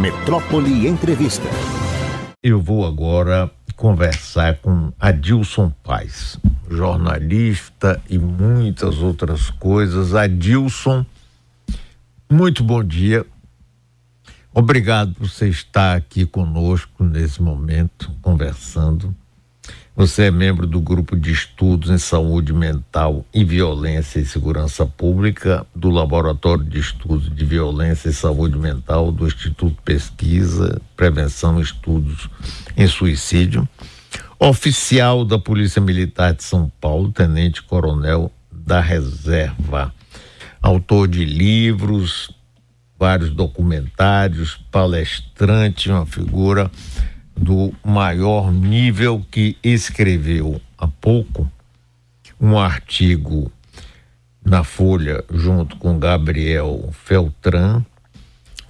Metrópole Entrevista. Eu vou agora conversar com Adilson Paz, jornalista e muitas outras coisas. Adilson, muito bom dia. Obrigado por você estar aqui conosco nesse momento, conversando. Você é membro do grupo de estudos em saúde mental e violência e segurança pública do Laboratório de Estudos de Violência e Saúde Mental do Instituto Pesquisa, Prevenção e Estudos em Suicídio. Oficial da Polícia Militar de São Paulo, Tenente Coronel da Reserva. Autor de livros, vários documentários, palestrante, uma figura do maior nível que escreveu há pouco um artigo na Folha junto com Gabriel Feltran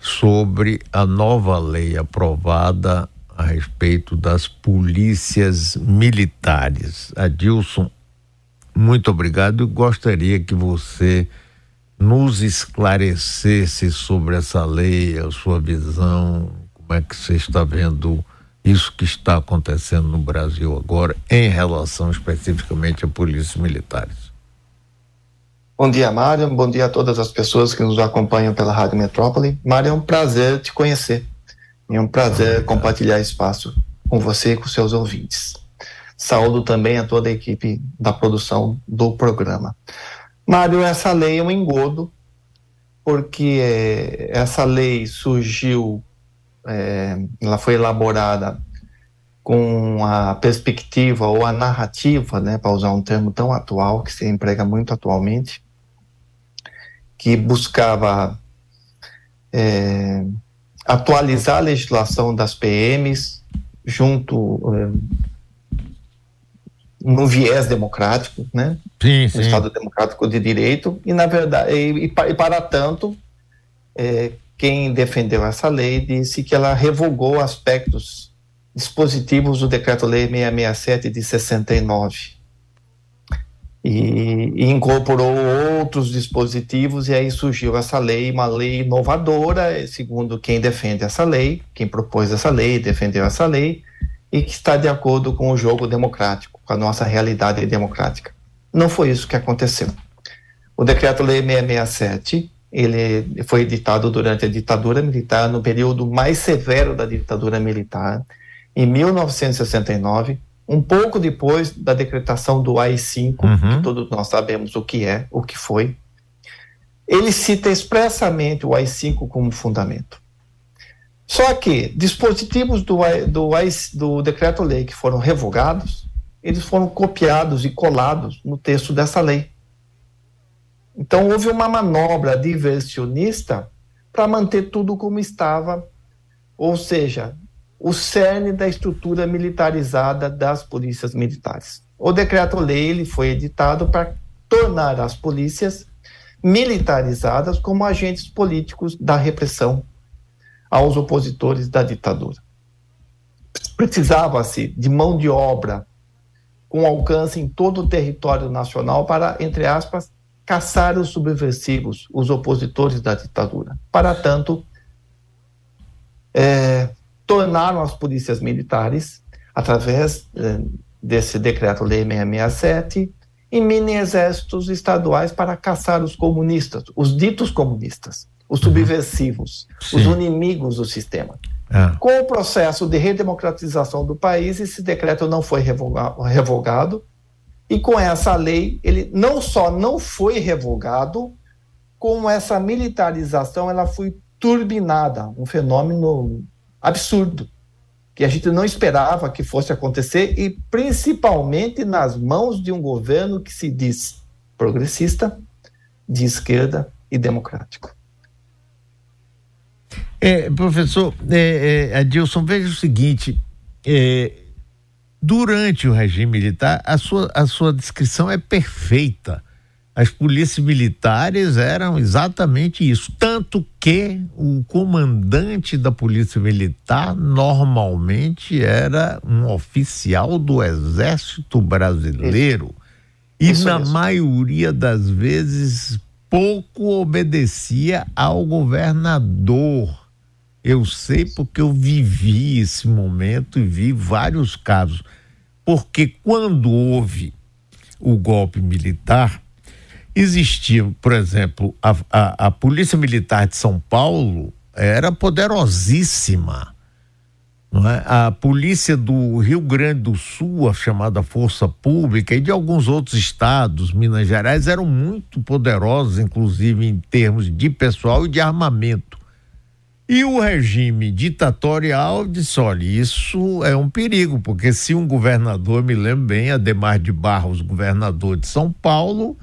sobre a nova lei aprovada a respeito das polícias militares. Adilson, muito obrigado. Eu gostaria que você nos esclarecesse sobre essa lei, a sua visão, como é que você está vendo isso que está acontecendo no Brasil agora em relação especificamente a polícias militares. Bom dia, Mário. Bom dia a todas as pessoas que nos acompanham pela Rádio Metrópole. Mário, é um prazer te conhecer. É um prazer Obrigado. compartilhar espaço com você e com seus ouvintes. Saúdo também a toda a equipe da produção do programa. Mário, essa lei é um engodo, porque essa lei surgiu é, ela foi elaborada com a perspectiva ou a narrativa, né, para usar um termo tão atual que se emprega muito atualmente, que buscava é, atualizar a legislação das PMs junto é, no viés democrático, né? Sim, sim. Estado democrático de direito e na verdade e, e para tanto é, quem defendeu essa lei disse que ela revogou aspectos dispositivos do Decreto-Lei 667 de 69 e, e, incorporou outros dispositivos e aí surgiu essa lei, uma lei inovadora, segundo quem defende essa lei, quem propôs essa lei, defendeu essa lei e que está de acordo com o jogo democrático, com a nossa realidade democrática. Não foi isso que aconteceu. O Decreto-Lei 667 ele foi editado durante a ditadura militar, no período mais severo da ditadura militar, em 1969, um pouco depois da decretação do AI-5, uhum. que todos nós sabemos o que é, o que foi. Ele cita expressamente o AI-5 como fundamento. Só que dispositivos do, do, do decreto-lei que foram revogados, eles foram copiados e colados no texto dessa lei. Então, houve uma manobra diversionista para manter tudo como estava, ou seja, o cerne da estrutura militarizada das polícias militares. O decreto-lei foi editado para tornar as polícias militarizadas como agentes políticos da repressão aos opositores da ditadura. Precisava-se de mão de obra com alcance em todo o território nacional para, entre aspas, caçar os subversivos, os opositores da ditadura. Para tanto, é, tornaram as polícias militares, através é, desse decreto-lei 667, em mini-exércitos estaduais para caçar os comunistas, os ditos comunistas, os uhum. subversivos, Sim. os inimigos do sistema. É. Com o processo de redemocratização do país, esse decreto não foi revogado, e com essa lei, ele não só não foi revogado, como essa militarização ela foi turbinada, um fenômeno absurdo que a gente não esperava que fosse acontecer e principalmente nas mãos de um governo que se diz progressista, de esquerda e democrático. É, professor é, é, Adilson, veja o seguinte: é, Durante o regime militar, a sua, a sua descrição é perfeita. As polícias militares eram exatamente isso. Tanto que o comandante da polícia militar normalmente era um oficial do Exército Brasileiro. E isso na maioria das vezes pouco obedecia ao governador Eu sei porque eu vivi esse momento e vi vários casos. Porque quando houve o golpe militar, existia, por exemplo, a, a, a Polícia Militar de São Paulo era poderosíssima. É? A polícia do Rio Grande do Sul, a chamada Força Pública, e de alguns outros estados, Minas Gerais, eram muito poderosos, inclusive em termos de pessoal e de armamento. E o regime ditatorial disse: olha, isso é um perigo, porque se um governador, me lembro bem, Ademar de Barros, governador de São Paulo,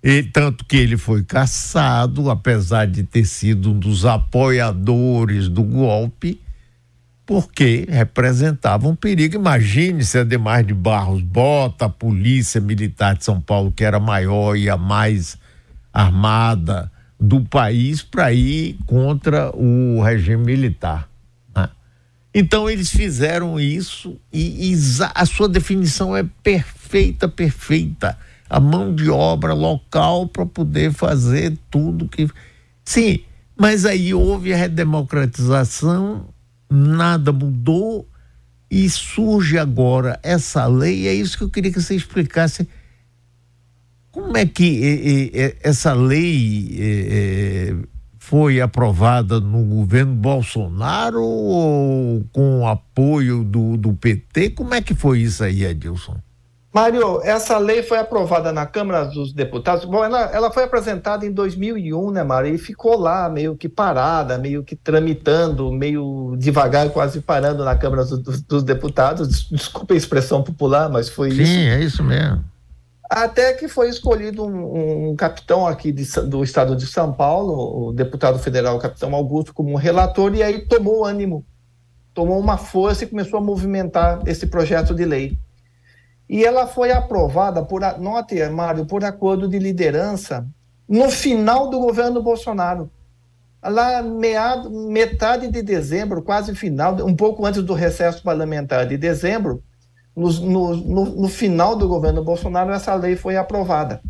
e, tanto que ele foi caçado, apesar de ter sido um dos apoiadores do golpe, porque representava um perigo. Imagine se Ademar de Barros bota a polícia militar de São Paulo, que era maior e a mais armada do país, para ir contra o regime militar. Né? Então eles fizeram isso e, e a sua definição é perfeita, perfeita. A mão de obra local para poder fazer tudo que. Sim, mas aí houve a redemocratização nada mudou e surge agora essa lei. É isso que eu queria que você explicasse. Como é que essa lei foi aprovada no governo Bolsonaro ou com apoio do, do PT? Como é que foi isso aí, Edilson? Mário, essa lei foi aprovada na Câmara dos Deputados. Bom, ela, ela foi apresentada em 2001, né, Mário? E ficou lá, meio que parada, meio que tramitando, meio devagar, quase parando na Câmara dos, dos Deputados. Desculpa a expressão popular, mas foi Sim, isso. Sim, é isso mesmo. Até que foi escolhido um, um capitão aqui de, do estado de São Paulo, o deputado federal, o capitão Augusto, como relator, e aí tomou ânimo, tomou uma força e começou a movimentar esse projeto de lei e ela foi aprovada por, note, Mário, por acordo de liderança no final do governo Bolsonaro. Lá meado, metade de dezembro, quase final, um pouco antes do recesso parlamentar de dezembro, no, no, no, final do governo Bolsonaro, essa lei foi aprovada.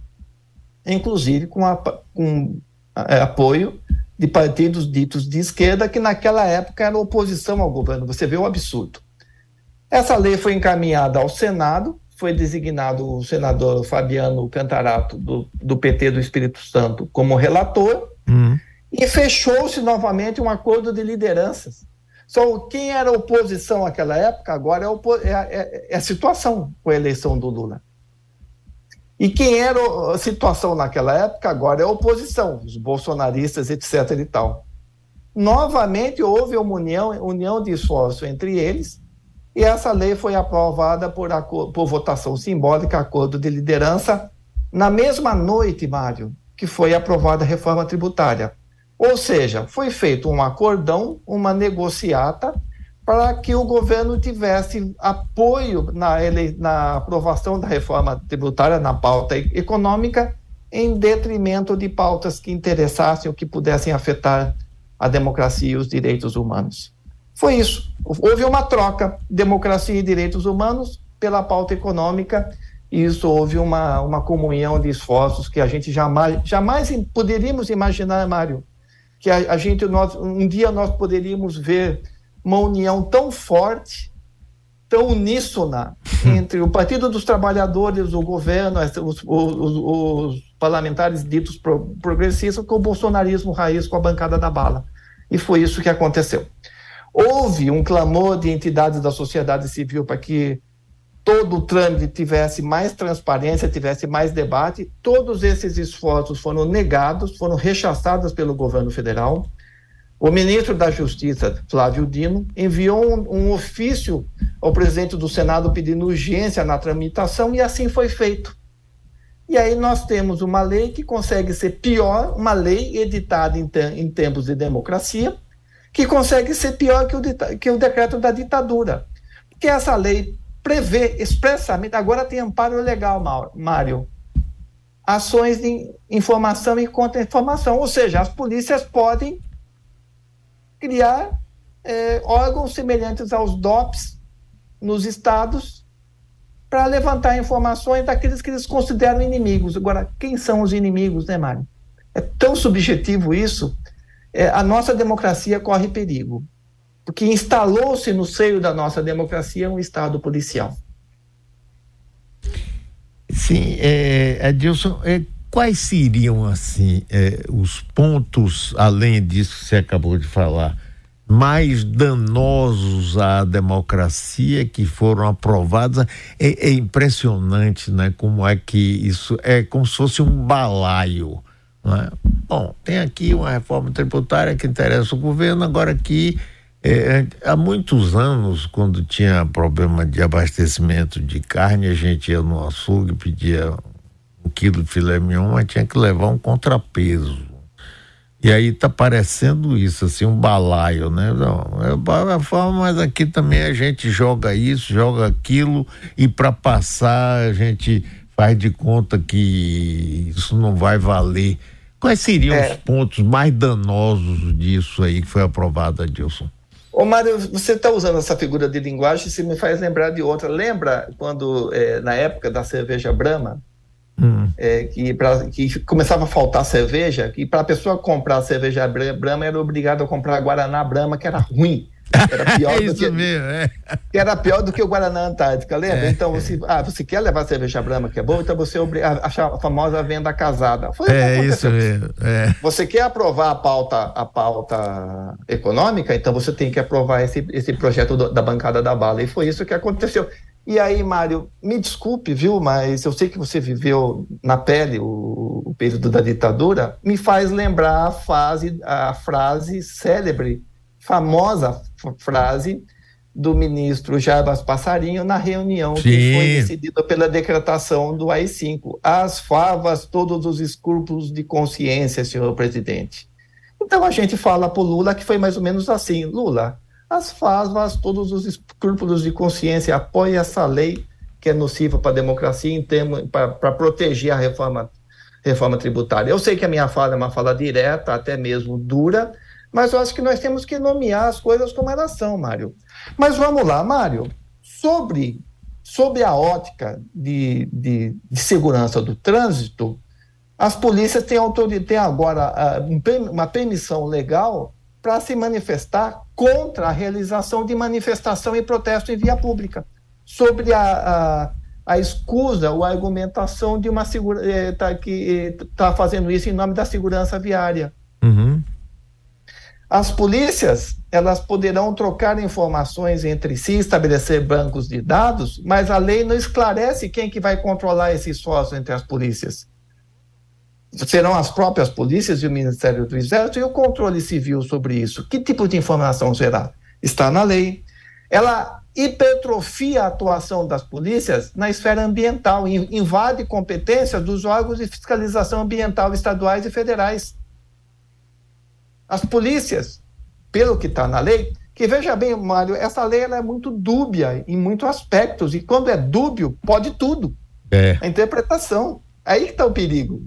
Inclusive com, a, com a, apoio de partidos ditos de esquerda, que naquela época eram oposição ao governo. Você vê o absurdo. Essa lei foi encaminhada ao Senado, foi designado o senador Fabiano Cantarato, do, do PT do Espírito Santo, como relator, uhum. e fechou-se novamente um acordo de lideranças. Só quem era oposição naquela época, agora é, é, é, é a situação com a eleição do Lula. E quem era a situação naquela época, agora é a oposição, os bolsonaristas, etc. e tal. Novamente houve uma união, união de esforço entre eles, e essa lei foi aprovada por, por votação simbólica, acordo de liderança, na mesma noite, Mário, que foi aprovada a reforma tributária. Ou seja, foi feito um acordão, uma negociata, para que o governo tivesse apoio na, ele, na aprovação da reforma tributária, na pauta econômica, em detrimento de pautas que interessassem ou que pudessem afetar a democracia e os direitos humanos. Foi isso. Houve uma troca, democracia e direitos humanos pela pauta econômica, e isso houve uma, uma comunhão de esforços que a gente jamais, jamais poderíamos imaginar, Mário, que a, a gente, nós, um dia nós poderíamos ver uma união tão forte, tão uníssona entre o Partido dos Trabalhadores, o governo, os, os, os parlamentares ditos progressistas, com o bolsonarismo raiz, com a bancada da bala. E foi isso que aconteceu. Houve um clamor de entidades da sociedade civil para que todo o trâmite tivesse mais transparência, tivesse mais debate. Todos esses esforços foram negados, foram rechaçados pelo governo federal. O ministro da Justiça, Flávio Dino, enviou um, um, ofício ao presidente do Senado pedindo urgência na tramitação e assim foi feito. E aí nós temos uma lei que consegue ser pior, uma lei editada em, em tempos de democracia, que consegue ser pior que o, que o decreto da ditadura. Porque essa lei prevê expressamente, agora tem amparo legal, Mário, ações de informação e contra-informação, ou seja, as polícias podem criar é, órgãos semelhantes aos DOPs nos estados para levantar informações daqueles que eles consideram inimigos. Agora, quem são os inimigos, né, Mário? É tão subjetivo isso? É, a nossa democracia corre perigo, porque instalou-se no seio da nossa democracia um Estado policial. Sim, é, Adilson, é, quais seriam, assim, é, os pontos, além disso que você acabou de falar, mais danosos à democracia que foram aprovados. É, é, impressionante, né? Como é que isso é como se fosse um balaio. Né? Bom, tem aqui uma reforma tributária que interessa o governo, agora aqui. É, há muitos anos, quando tinha problema de abastecimento de carne, a gente ia no açougue, pedia um quilo de filé mignon, mas tinha que levar um contrapeso e aí tá parecendo isso, assim, um balaio, né? Não, é a forma, mas aqui também a gente joga isso, joga aquilo, e para passar a gente faz de conta que isso não vai valer. Quais seriam é. os pontos mais danosos disso aí que foi aprovado, Adilson? Ô Mário, você está usando essa figura de linguagem, se me faz lembrar de outra. Lembra quando, é, na época da cerveja Brahma, Hum. É, que, pra, que começava a faltar cerveja, e para a pessoa comprar cerveja Brahma era obrigado a comprar Guaraná Brahma, que era ruim. Era pior, é do que, mesmo, é. era pior do que o Guaraná Antártica, lembra? É. Então, você, ah, você quer levar cerveja Brahma, que é boa, então você achar a famosa venda casada. Foi é isso mesmo. É. Você quer aprovar a pauta, a pauta econômica, então você tem que aprovar esse, esse projeto do, da bancada da bala. E foi isso que aconteceu. E aí, Mário, me desculpe, viu, mas eu sei que você viveu na pele o, o período da ditadura, me faz lembrar a, fase, a frase célebre, famosa frase do ministro Jarbas Passarinho na reunião Sim. que foi decidida pela decretação do AI-5. As favas, todos os escrúpulos de consciência, senhor presidente. Então a gente fala para o Lula que foi mais ou menos assim, Lula, as FASVAs, todos os escrúpulos de consciência, apoiem essa lei que é nociva para a democracia para proteger a reforma, reforma tributária. Eu sei que a minha fala é uma fala direta, até mesmo dura, mas eu acho que nós temos que nomear as coisas como elas são, Mário. Mas vamos lá, Mário, sobre, sobre a ótica de, de, de segurança do trânsito, as polícias têm, têm agora uh, uma permissão legal para se manifestar contra a realização de manifestação e protesto em via pública, sobre a, a, a escusa ou a argumentação de uma segura, eh, tá, que está fazendo isso em nome da segurança viária. As polícias elas poderão trocar informações entre si, estabelecer bancos de dados, mas a lei não esclarece quem que vai controlar esse esforço entre as polícias serão as próprias polícias e o Ministério do Exército e o controle civil sobre isso. Que tipo de informação será? Está na lei. Ela hipertrofia a atuação das polícias na esfera ambiental, invade competências dos órgãos de fiscalização ambiental estaduais e federais. As polícias, pelo que está na lei, que veja bem, Mário, essa lei é muito dúbia em muitos aspectos, e quando é dúbio, pode tudo. É. A interpretação. Aí que está o perigo.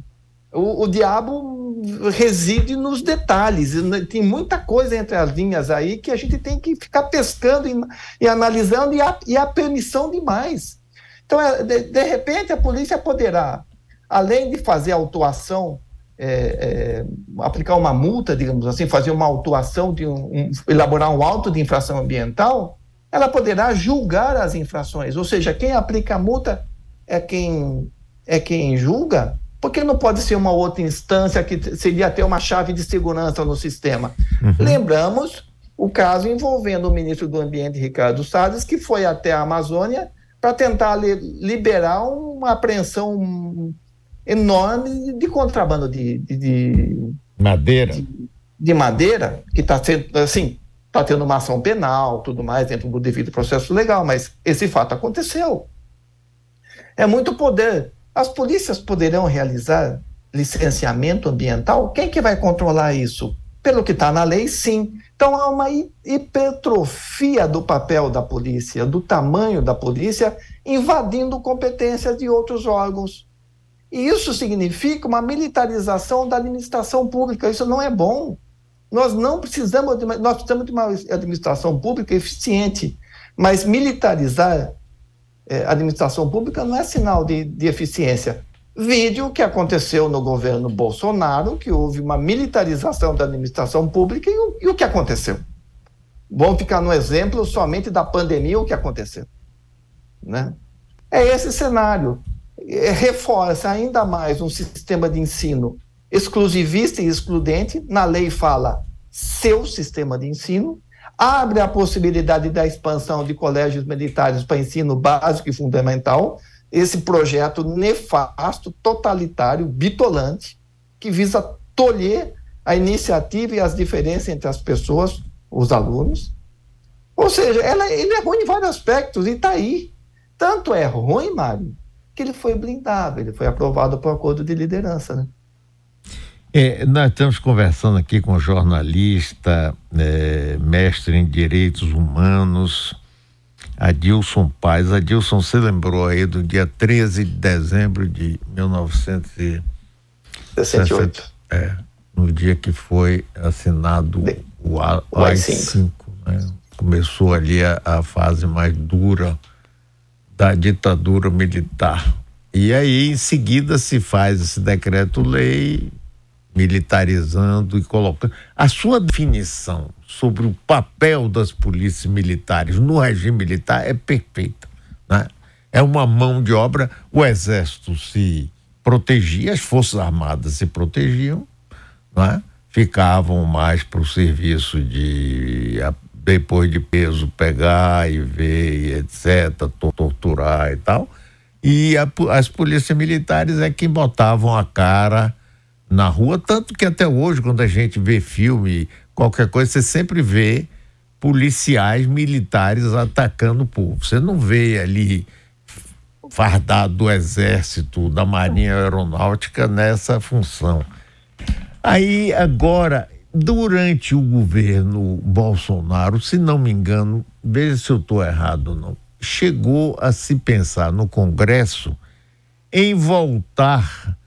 O, o, diabo reside nos detalhes. Tem muita coisa entre as linhas aí que a gente tem que ficar pescando e, e analisando e a, e a permissão demais. Então, é, de, de, repente, a polícia poderá, além de fazer autuação, é, é, aplicar uma multa, digamos assim, fazer uma autuação, de um, um, elaborar um auto de infração ambiental, ela poderá julgar as infrações. Ou seja, quem aplica a multa é quem, é quem julga porque não pode ser uma outra instância que seria ter uma chave de segurança no sistema? Uhum. Lembramos o caso envolvendo o ministro do Ambiente, Ricardo Salles, que foi até a Amazônia para tentar li liberar uma apreensão enorme de contrabando de, de, de madeira. De, de, madeira, que está sendo, assim, está tendo uma ação penal, tudo mais, dentro do devido processo legal, mas esse fato aconteceu. É muito poder as polícias poderão realizar licenciamento ambiental? Quem que vai controlar isso? Pelo que está na lei, sim. Então há uma hipertrofia do papel da polícia, do tamanho da polícia, invadindo competências de outros órgãos. E isso significa uma militarização da administração pública. Isso não é bom. Nós não precisamos de uma, nós precisamos de uma administração pública eficiente, mas militarizar é, administração pública não é sinal de, de eficiência. Vídeo que aconteceu no governo Bolsonaro, que houve uma militarização da administração pública e o, e o que aconteceu. Vamos ficar no exemplo somente da pandemia, o que aconteceu. Né? É esse cenário. É, reforça ainda mais um sistema de ensino exclusivista e excludente. Na lei fala seu sistema de ensino, abre a possibilidade da expansão de colégios militares para ensino básico e fundamental, esse projeto nefasto, totalitário, bitolante, que visa tolher a iniciativa e as diferenças entre as pessoas, os alunos. Ou seja, ela, ele é ruim em vários aspectos e está aí. Tanto é ruim, Mário, que ele foi blindado, ele foi aprovado por acordo de liderança. Né? É, nós estamos conversando aqui com jornalista, é, mestre em direitos humanos, Adilson Paz. Adilson, você lembrou aí do dia 13 de dezembro de 1968. É, no dia que foi assinado de, o AI-5. Né? Começou ali a, a fase mais dura da ditadura militar. E aí, em seguida, se faz esse decreto-lei militarizando e colocando. A sua definição sobre o papel das polícias militares no regime militar é perfeita. Né? É uma mão de obra. O Exército se protegia, as Forças Armadas se protegiam, né? ficavam mais para o serviço de depois de peso pegar e ver, etc., torturar e tal. E a, as polícias militares é que botavam a cara na rua, tanto que até hoje, quando a gente vê filme, qualquer coisa, você sempre vê policiais militares atacando o povo. Você não vê ali fardado do exército, da marinha aeronáutica nessa função. Aí agora, durante o governo Bolsonaro, se não me engano, veja se eu estou errado ou não, chegou a se pensar no Congresso em voltar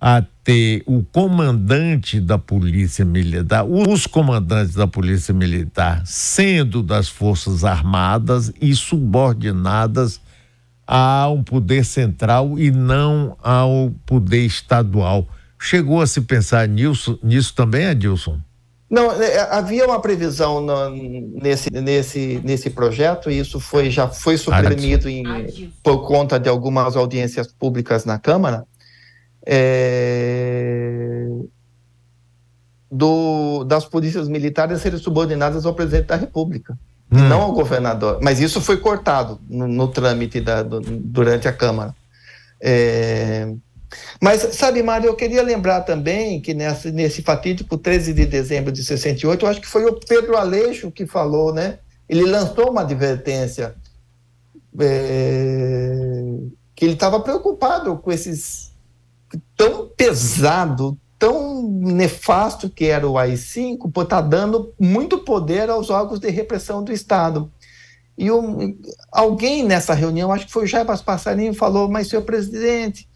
a ter o comandante da Polícia Militar, os comandantes da Polícia Militar sendo das Forças Armadas e subordinadas a um poder central e não ao poder estadual. Chegou a se pensar nisso, nisso também, Adilson? Não, é, havia uma previsão no, nesse, nesse, nesse projeto e isso foi, já foi suprimido em, por conta de algumas audiências públicas na Câmara é, do, das polícias militares serem subordinadas ao presidente da República, hum. e não ao governador. Mas isso foi cortado no, no trâmite da, do, durante a Câmara. É, mas, sabe, Mário, eu queria lembrar também que nessa, nesse fatídico 13 de dezembro de 68, eu acho que foi o Pedro Aleixo que falou, né? Ele lançou uma advertência é, que ele estava preocupado com esses tão pesado, tão nefasto que era o AI-5, por estar tá dando muito poder aos órgãos de repressão do Estado. E um, alguém nessa reunião, acho que foi o Jarbas Passarinho, falou, mas, senhor presidente,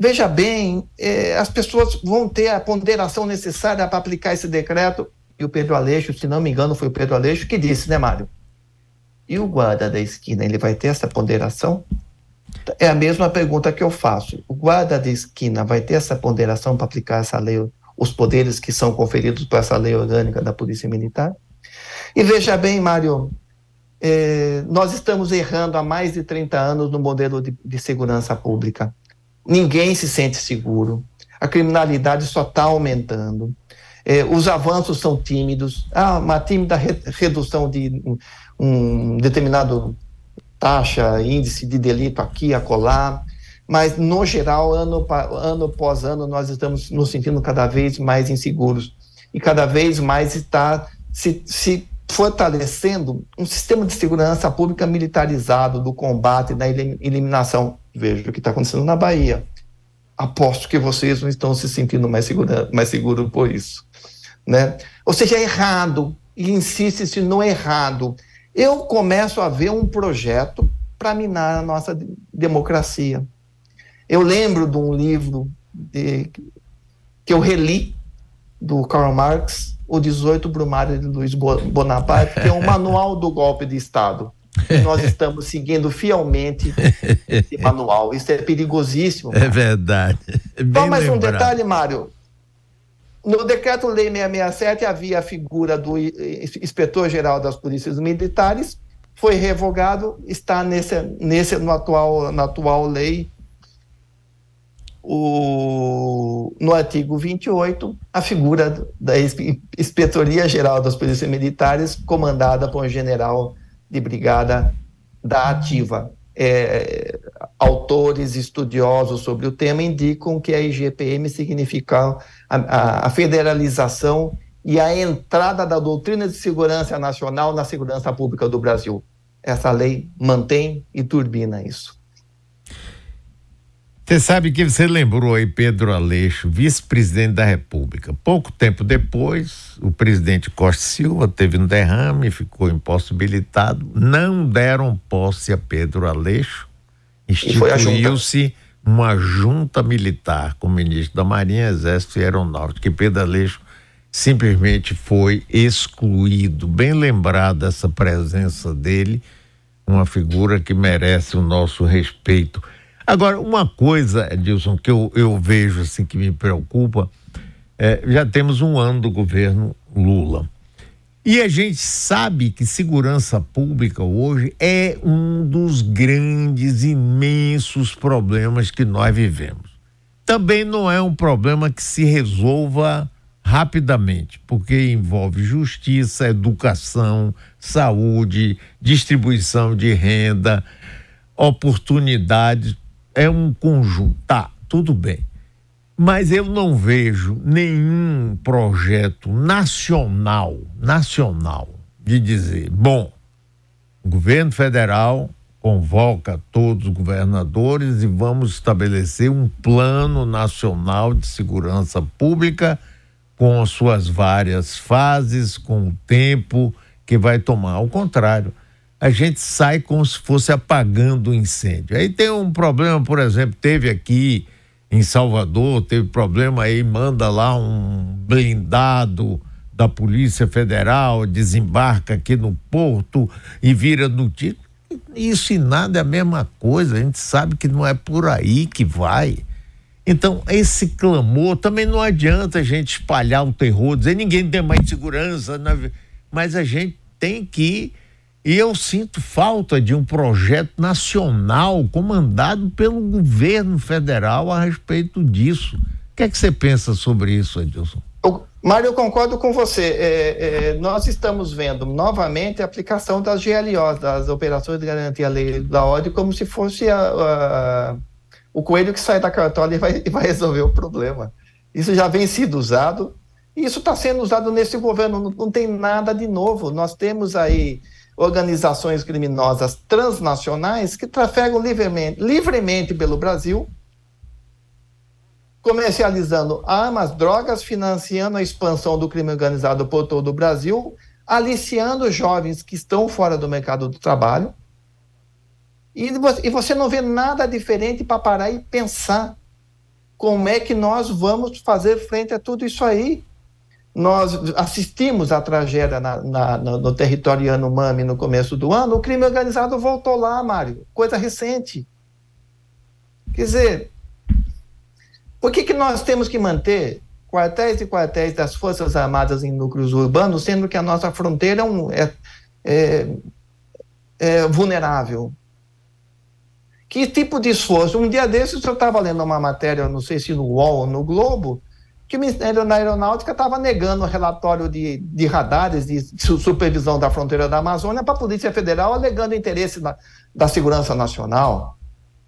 veja bem, eh, as pessoas vão ter a ponderação necessária para aplicar esse decreto. E o Pedro Aleixo, se não me engano, foi o Pedro Aleixo que disse, né, Mário? E o guarda da esquina, ele vai ter essa ponderação? É a mesma pergunta que eu faço. O guarda de esquina vai ter essa ponderação para aplicar essa lei, os poderes que são conferidos por essa lei orgânica da Polícia Militar? E veja bem, Mário, é, nós estamos errando há mais de 30 anos no modelo de, de segurança pública. Ninguém se sente seguro. A criminalidade só está aumentando. É, os avanços são tímidos. Há uma tímida re, redução de um, um determinado taxa, índice de delito aqui, acolá, mas no geral, ano, ano após ano, nós estamos nos sentindo cada vez mais inseguros e cada vez mais está se, se fortalecendo um sistema de segurança pública militarizado do combate, da eliminação. Veja o que está acontecendo na Bahia. Aposto que vocês não estão se sentindo mais seguros mais seguro por isso. Né? Ou seja, é errado, e insiste-se no errado eu começo a ver um projeto para minar a nossa democracia. Eu lembro de um livro de, que eu reli do Karl Marx, O 18 Brumário de Luiz Bonaparte, que é um manual do golpe de Estado. E nós estamos seguindo fielmente esse manual. Isso é perigosíssimo. É verdade. É Só mais lembrado. um detalhe, Mário. No decreto-lei 667 havia a figura do inspetor-geral das polícias militares, foi revogado, está nesse, nesse, no atual, na atual lei, o, no artigo 28, a figura da Inspetoria Geral das Polícias Militares, comandada por um general de brigada da ativa. É, autores estudiosos sobre o tema indicam que a IGPM significa a, a, a federalização e a entrada da doutrina de segurança nacional na segurança pública do Brasil. Essa lei mantém e turbina isso. Você sabe que você lembrou aí Pedro Aleixo, vice-presidente da República. Pouco tempo depois, o presidente Costa Silva teve um derrame, ficou impossibilitado. Não deram posse a Pedro Aleixo. Instituiu-se uma junta militar com o ministro da Marinha, Exército e Aeronáutica. E Pedro Aleixo simplesmente foi excluído. Bem lembrado essa presença dele, uma figura que merece o nosso respeito. Agora, uma coisa, Edilson, que eu, eu vejo assim que me preocupa, é, já temos um ano do governo Lula. E a gente sabe que segurança pública hoje é um dos grandes, imensos problemas que nós vivemos. Também não é um problema que se resolva rapidamente, porque envolve justiça, educação, saúde, distribuição de renda, oportunidades é um conjunto. Tá, tudo bem. Mas eu não vejo nenhum projeto nacional, nacional, de dizer, bom, o governo federal convoca todos os governadores e vamos estabelecer um plano nacional de segurança pública com as suas várias fases, com o tempo que vai tomar. Ao contrário, a gente sai como se fosse apagando o incêndio. Aí tem um problema, por exemplo, teve aqui em Salvador, teve problema aí, manda lá um blindado da Polícia Federal, desembarca aqui no porto e vira notícia. Isso e nada é a mesma coisa, a gente sabe que não é por aí que vai. Então, esse clamor também não adianta a gente espalhar o terror, dizer ninguém tem mais segurança, mas a gente tem que e eu sinto falta de um projeto nacional comandado pelo governo federal a respeito disso. O que é que você pensa sobre isso, Edilson? Mário, eu concordo com você. É, é, nós estamos vendo novamente a aplicação das GLOs, das Operações de Garantia Lei da Ordem, como se fosse a, a, o coelho que sai da cartola e vai, vai resolver o problema. Isso já vem sido usado, e isso está sendo usado nesse governo, não, não tem nada de novo. Nós temos aí organizações criminosas transnacionais que trafegam livremente, livremente pelo Brasil, comercializando armas, drogas, financiando a expansão do crime organizado por todo o Brasil, aliciando jovens que estão fora do mercado do trabalho. E você não vê nada diferente para parar e pensar como é que nós vamos fazer frente a tudo isso aí nós assistimos à tragédia na, na, no território Yanomami no começo do ano, o crime organizado voltou lá, Mário, coisa recente. Quer dizer, por que, que nós temos que manter quartéis e quartéis das Forças Armadas em núcleos urbanos, sendo que a nossa fronteira é, é, é vulnerável? Que tipo de esforço? Um dia desses eu estava lendo uma matéria, não sei se no UOL ou no Globo, que o Ministério da Aeronáutica estava negando o relatório de, de radares de supervisão da fronteira da Amazônia para a Polícia Federal, alegando interesse da, da segurança nacional.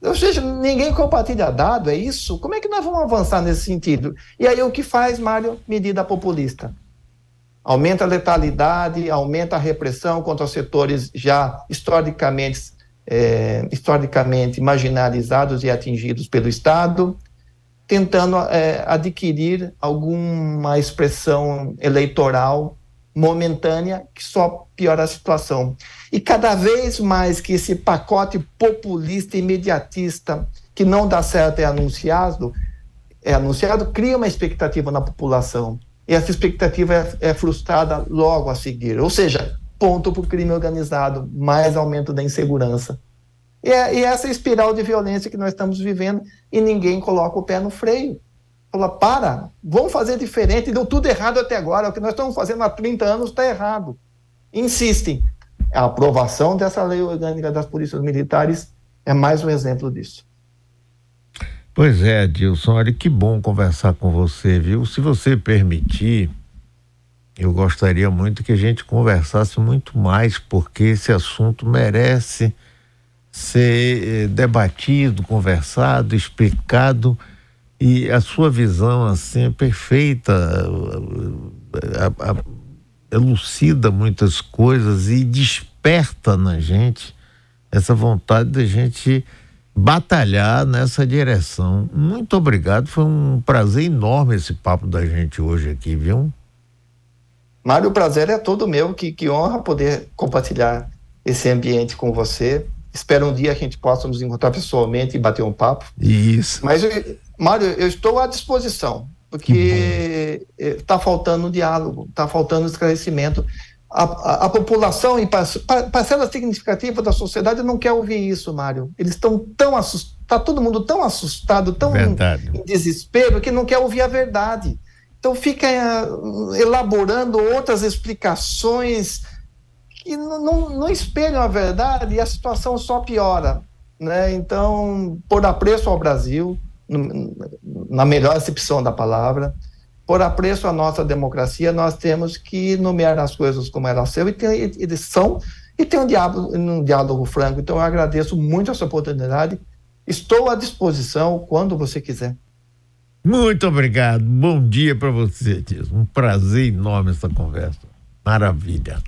Ou seja, ninguém compartilha dado, é isso? Como é que nós vamos avançar nesse sentido? E aí o que faz, Mário? Medida populista. Aumenta a letalidade, aumenta a repressão contra os setores já historicamente, é, historicamente marginalizados e atingidos pelo Estado, tentando é, adquirir alguma expressão eleitoral momentânea que só piora a situação. E cada vez mais que esse pacote populista imediatista que não dá certo é anunciado, é anunciado, cria uma expectativa na população. E essa expectativa é, é frustrada logo a seguir. Ou seja, ponto para o crime organizado, mais aumento da insegurança. E, é, e essa espiral de violência que nós estamos vivendo e ninguém coloca o pé no freio. Fala, para, vamos fazer diferente, deu tudo errado até agora, o que nós estamos fazendo há 30 anos está errado. Insistem. A aprovação dessa lei orgânica das polícias militares é mais um exemplo disso. Pois é, Dilson, olha que bom conversar com você, viu? Se você permitir, eu gostaria muito que a gente conversasse muito mais, porque esse assunto merece ser eh, debatido, conversado, explicado e a sua visão assim é perfeita, elucida muitas coisas e desperta na gente essa vontade da gente batalhar nessa direção. Muito obrigado, foi um prazer enorme esse papo da gente hoje aqui, viu? Mário, o prazer é todo meu, que, que honra poder compartilhar esse ambiente com você. Espero um dia que a gente possa nos encontrar pessoalmente e bater um papo. Isso. Mas, Mário, eu estou à disposição, porque está faltando diálogo, está faltando esclarecimento. A, a, a, população e parcela significativa da sociedade não quer ouvir isso, Mário. Eles estão tão assustados, está todo mundo tão assustado, tão em, em, desespero, que não quer ouvir a verdade. Então fica uh, elaborando outras explicações que não, não, espelham a verdade e a situação só piora. Né? Então, por apreço ao Brasil, na melhor acepção da palavra, por apreço à nossa democracia, nós temos que nomear as coisas como elas são e, ter, e são e ter um diálogo, um diálogo franco. Então, eu agradeço muito essa oportunidade. Estou à disposição quando você quiser. Muito obrigado. Bom dia para você, Tis. Um prazer enorme essa conversa. Maravilha.